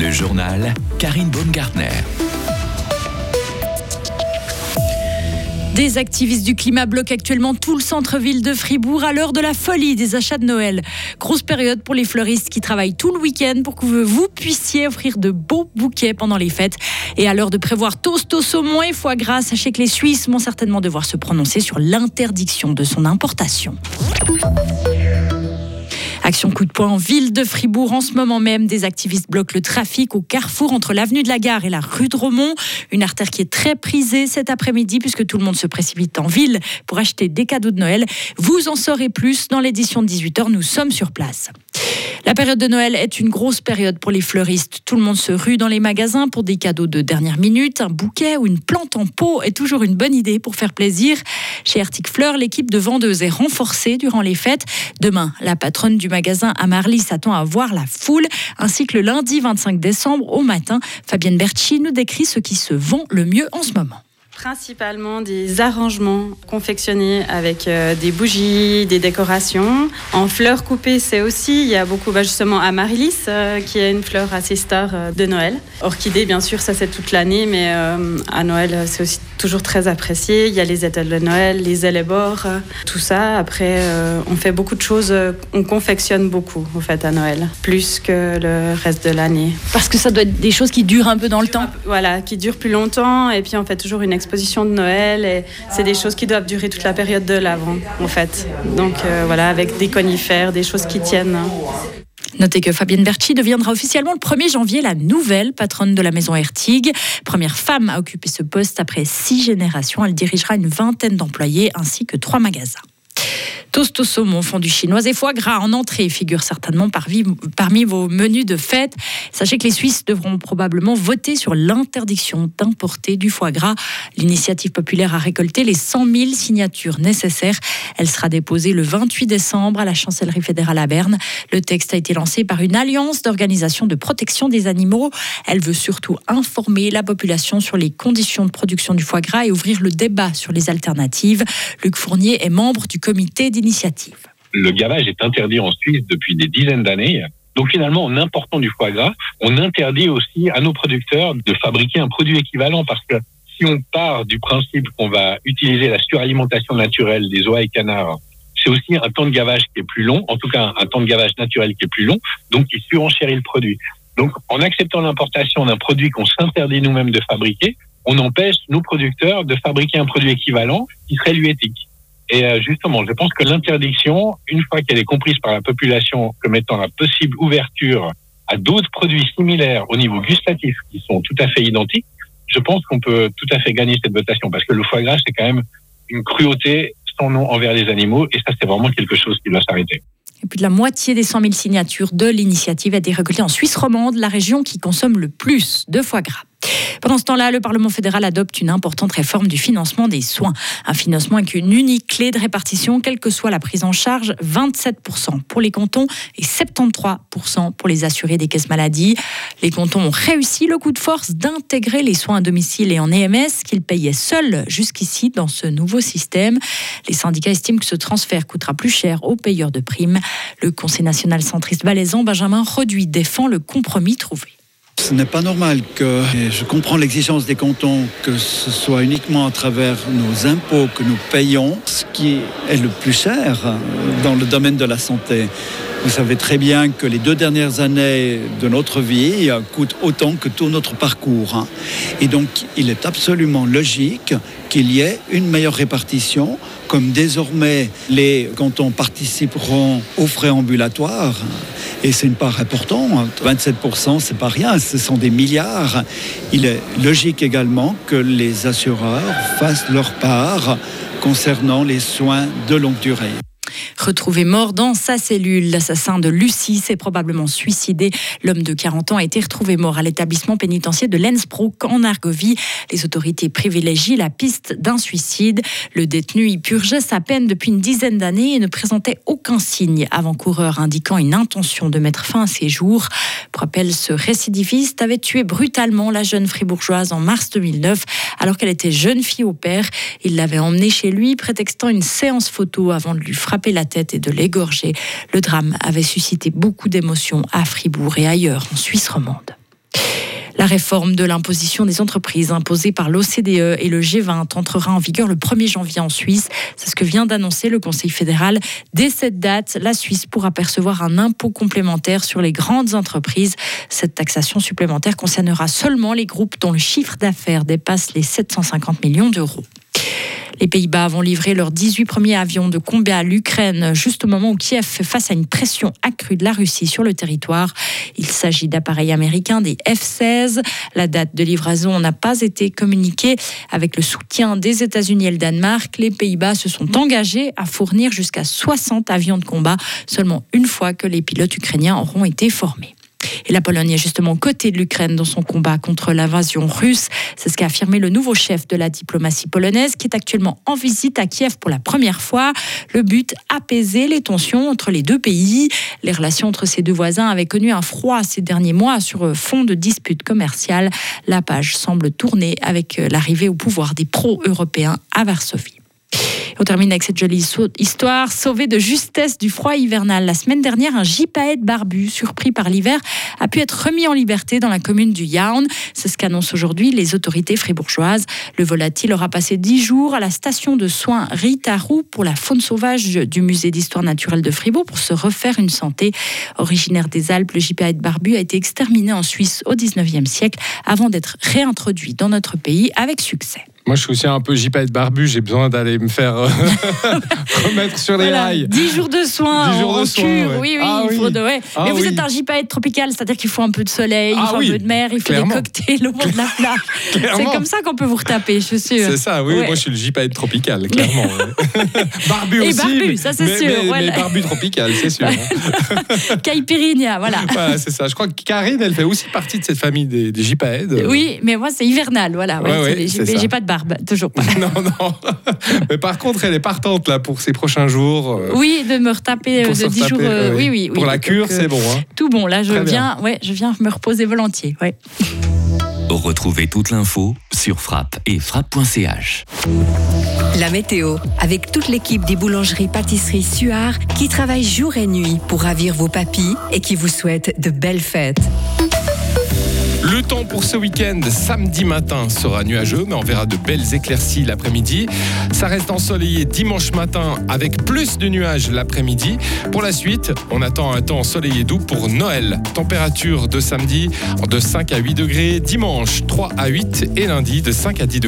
Le journal Karine Baumgartner. Des activistes du climat bloquent actuellement tout le centre-ville de Fribourg à l'heure de la folie des achats de Noël. Grosse période pour les fleuristes qui travaillent tout le week-end pour que vous puissiez offrir de beaux bouquets pendant les fêtes. Et à l'heure de prévoir toast au saumon et foie gras, sachez que les Suisses vont certainement devoir se prononcer sur l'interdiction de son importation. Action coup de poing en ville de Fribourg. En ce moment même, des activistes bloquent le trafic au carrefour entre l'avenue de la Gare et la rue de Romont. Une artère qui est très prisée cet après-midi puisque tout le monde se précipite en ville pour acheter des cadeaux de Noël. Vous en saurez plus dans l'édition de 18h. Nous sommes sur place. La période de Noël est une grosse période pour les fleuristes. Tout le monde se rue dans les magasins pour des cadeaux de dernière minute. Un bouquet ou une plante en pot est toujours une bonne idée pour faire plaisir. Chez Arctic Fleurs, l'équipe de vendeuses est renforcée durant les fêtes. Demain, la patronne du magasin à Marly s'attend à voir la foule, ainsi que le lundi 25 décembre au matin. Fabienne Berchi nous décrit ce qui se vend le mieux en ce moment principalement des arrangements confectionnés avec euh, des bougies, des décorations. En fleurs coupées, c'est aussi, il y a beaucoup bah, justement amaryllis, euh, qui est une fleur assez star euh, de Noël. Orchidée, bien sûr, ça c'est toute l'année, mais à Noël, c'est aussi toujours très apprécié. Il y a les étals de Noël, les élébores, tout ça. Après, on fait beaucoup de choses, on confectionne beaucoup, en fait, à Noël, plus que le reste de l'année. Parce que ça doit être des choses qui durent un peu dans le temps Voilà, qui durent plus longtemps, et puis on fait toujours une exposition de Noël et c'est des choses qui doivent durer toute la période de l'avant en fait. Donc euh, voilà, avec des conifères, des choses qui tiennent. Notez que Fabienne Berchi deviendra officiellement le 1er janvier la nouvelle patronne de la maison Ertig. Première femme à occuper ce poste après six générations. Elle dirigera une vingtaine d'employés ainsi que trois magasins. Toast au saumon, fondu chinoise et foie gras en entrée figurent certainement parmi vos menus de fête. Sachez que les Suisses devront probablement voter sur l'interdiction d'importer du foie gras. L'initiative populaire a récolté les 100 000 signatures nécessaires. Elle sera déposée le 28 décembre à la chancellerie fédérale à Berne. Le texte a été lancé par une alliance d'organisations de protection des animaux. Elle veut surtout informer la population sur les conditions de production du foie gras et ouvrir le débat sur les alternatives. Luc Fournier est membre du d'initiative. Le gavage est interdit en Suisse depuis des dizaines d'années. Donc finalement, en important du foie gras, on interdit aussi à nos producteurs de fabriquer un produit équivalent parce que si on part du principe qu'on va utiliser la suralimentation naturelle des oies et canards, c'est aussi un temps de gavage qui est plus long, en tout cas un temps de gavage naturel qui est plus long, donc qui surenchérit le produit. Donc en acceptant l'importation d'un produit qu'on s'interdit nous-mêmes de fabriquer, on empêche nos producteurs de fabriquer un produit équivalent qui serait lui éthique. Et euh, justement, je pense que l'interdiction, une fois qu'elle est comprise par la population comme étant la possible ouverture à d'autres produits similaires au niveau gustatif qui sont tout à fait identiques, je pense qu'on peut tout à fait gagner cette votation parce que le foie gras, c'est quand même une cruauté sans nom envers les animaux et ça, c'est vraiment quelque chose qui doit s'arrêter. Et plus de la moitié des 100 000 signatures de l'initiative a été récoltée en Suisse romande, la région qui consomme le plus de foie gras. Pendant ce temps-là, le Parlement fédéral adopte une importante réforme du financement des soins. Un financement avec une unique clé de répartition, quelle que soit la prise en charge, 27% pour les cantons et 73% pour les assurés des caisses maladies. Les cantons ont réussi le coup de force d'intégrer les soins à domicile et en EMS qu'ils payaient seuls jusqu'ici dans ce nouveau système. Les syndicats estiment que ce transfert coûtera plus cher aux payeurs de primes. Le Conseil national centriste valaisan, Benjamin Reduit, défend le compromis trouvé. Ce n'est pas normal que, je comprends l'exigence des cantons, que ce soit uniquement à travers nos impôts que nous payons, ce qui est le plus cher dans le domaine de la santé. Vous savez très bien que les deux dernières années de notre vie coûtent autant que tout notre parcours. Et donc, il est absolument logique qu'il y ait une meilleure répartition, comme désormais les cantons participeront aux frais ambulatoires. Et c'est une part importante. 27%, c'est pas rien, ce sont des milliards. Il est logique également que les assureurs fassent leur part concernant les soins de longue durée. Retrouvé mort dans sa cellule, l'assassin de Lucie s'est probablement suicidé. L'homme de 40 ans a été retrouvé mort à l'établissement pénitentiaire de Lensbrook en Argovie. Les autorités privilégient la piste d'un suicide. Le détenu y purgeait sa peine depuis une dizaine d'années et ne présentait aucun signe avant-coureur indiquant une intention de mettre fin à ses jours. Pour rappel, ce récidiviste avait tué brutalement la jeune fribourgeoise en mars 2009 alors qu'elle était jeune fille au père. Il l'avait emmenée chez lui prétextant une séance photo avant de lui frapper la tête et de l'égorger. Le drame avait suscité beaucoup d'émotions à Fribourg et ailleurs en Suisse romande. La réforme de l'imposition des entreprises imposée par l'OCDE et le G20 entrera en vigueur le 1er janvier en Suisse. C'est ce que vient d'annoncer le Conseil fédéral. Dès cette date, la Suisse pourra percevoir un impôt complémentaire sur les grandes entreprises. Cette taxation supplémentaire concernera seulement les groupes dont le chiffre d'affaires dépasse les 750 millions d'euros. Les Pays-Bas vont livrer leurs 18 premiers avions de combat à l'Ukraine, juste au moment où Kiev fait face à une pression accrue de la Russie sur le territoire. Il s'agit d'appareils américains, des F-16. La date de livraison n'a pas été communiquée. Avec le soutien des États-Unis et le Danemark, les Pays-Bas se sont engagés à fournir jusqu'à 60 avions de combat, seulement une fois que les pilotes ukrainiens auront été formés. Et la Pologne est justement aux côtés de l'Ukraine dans son combat contre l'invasion russe. C'est ce qu'a affirmé le nouveau chef de la diplomatie polonaise qui est actuellement en visite à Kiev pour la première fois. Le but, apaiser les tensions entre les deux pays. Les relations entre ces deux voisins avaient connu un froid ces derniers mois sur fond de disputes commerciales. La page semble tourner avec l'arrivée au pouvoir des pro-européens à Varsovie. On termine avec cette jolie histoire. Sauvé de justesse du froid hivernal. La semaine dernière, un gypaète barbu, surpris par l'hiver, a pu être remis en liberté dans la commune du Yaun. C'est ce qu'annoncent aujourd'hui les autorités fribourgeoises. Le volatile aura passé dix jours à la station de soins Ritarou pour la faune sauvage du musée d'histoire naturelle de Fribourg pour se refaire une santé. Originaire des Alpes, le gypaète barbu a été exterminé en Suisse au 19e siècle avant d'être réintroduit dans notre pays avec succès. Moi, je suis aussi un peu gypaète barbu. J'ai besoin d'aller me faire euh, remettre sur les Voilà, rails. 10 jours de soins 10 jours en de soins, cure. ouais. Oui, oui, Ah il faut oui. de, ouais. Ah Mais vous oui. êtes un gypaète tropical, c'est-à-dire qu'il faut un peu de soleil, il Ah faut oui, un peu de mer, il faut clairement. des cocktails au bord de la plage. c'est comme ça qu'on peut vous retaper, je suis sûre. C'est ça, oui. Ouais. Moi, je suis le gypaète tropical, clairement. barbu Et aussi. barbu, mais- ça, c'est mais- sûr, Mais, mais voilà. barbu tropical, c'est sûr. hein. Caipirinha, voilà. Voilà, c'est ça. Je crois que Karine, elle fait aussi partie de cette famille des, des gypaèdes. Oui, mais moi, c'est hivernal, voilà. J'ai pas de barbe, toujours pas. Non, non. Mais par contre, elle est partante là pour ces prochains jours. euh, Oui, de me retaper euh, de 10 jours. retaper, euh, euh, oui, oui, oui. Pour la cure, c'est bon. hein. Tout bon, là, je Très bien. viens, ouais, je viens me reposer volontiers. Ouais. Retrouvez toute l'info sur frappe et frappe.ch. La météo, avec toute l'équipe des boulangeries pâtisseries Suard qui travaille jour et nuit pour ravir vos papilles et qui vous souhaite de belles fêtes. Le temps pour ce week-end, samedi matin, sera nuageux, mais on verra de belles éclaircies l'après-midi. Ça reste ensoleillé dimanche matin avec plus de nuages l'après-midi. Pour la suite, on attend un temps ensoleillé doux pour Noël. Température de samedi de 5 à 8 degrés, dimanche 3 à 8 et lundi de 5 à 10 degrés.